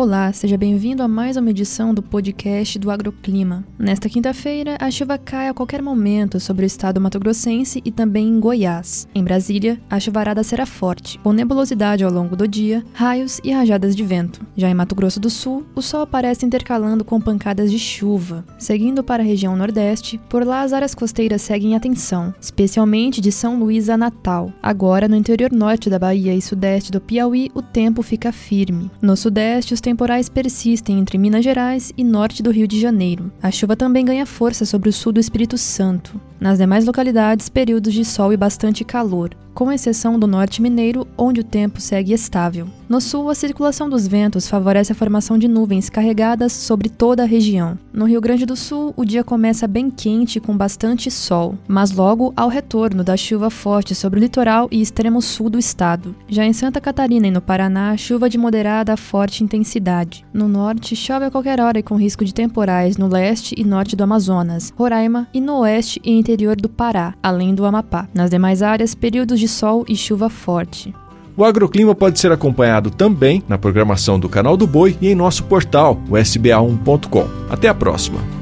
Olá, seja bem-vindo a mais uma edição do podcast do Agroclima. Nesta quinta-feira, a chuva cai a qualquer momento sobre o estado mato-grossense e também em Goiás. Em Brasília, a chuvarada será forte, com nebulosidade ao longo do dia, raios e rajadas de vento. Já em Mato Grosso do Sul, o sol aparece intercalando com pancadas de chuva. Seguindo para a região nordeste, por lá as áreas costeiras seguem atenção, especialmente de São Luís a Natal. Agora, no interior norte da Bahia e sudeste do Piauí, o tempo fica firme. No sudeste, os temporais persistem entre Minas Gerais e norte do Rio de Janeiro. A chuva também ganha força sobre o sul do Espírito Santo. Nas demais localidades, períodos de sol e bastante calor com exceção do norte mineiro, onde o tempo segue estável. No sul, a circulação dos ventos favorece a formação de nuvens carregadas sobre toda a região. No Rio Grande do Sul, o dia começa bem quente com bastante sol, mas logo há o retorno da chuva forte sobre o litoral e extremo sul do estado. Já em Santa Catarina e no Paraná, chuva de moderada a forte intensidade. No norte, chove a qualquer hora e com risco de temporais no leste e norte do Amazonas, Roraima e no oeste e interior do Pará, além do Amapá. Nas demais áreas, períodos de sol e chuva forte. O agroclima pode ser acompanhado também na programação do Canal do Boi e em nosso portal, o sba1.com. Até a próxima!